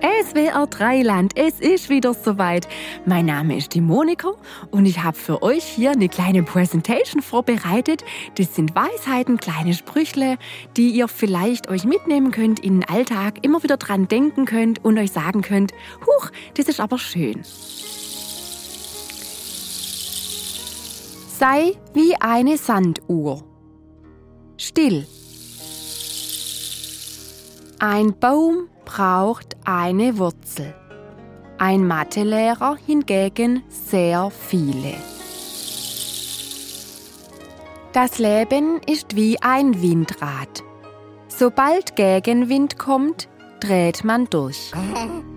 SWR Dreiland, es ist wieder soweit. Mein Name ist die Monika und ich habe für euch hier eine kleine Präsentation vorbereitet. Das sind Weisheiten, kleine Sprüchle, die ihr vielleicht euch mitnehmen könnt in den Alltag, immer wieder dran denken könnt und euch sagen könnt, huch, das ist aber schön. Sei wie eine Sanduhr. Still. Ein Baum braucht eine Wurzel, ein Mathelehrer hingegen sehr viele. Das Leben ist wie ein Windrad. Sobald Gegenwind kommt, dreht man durch.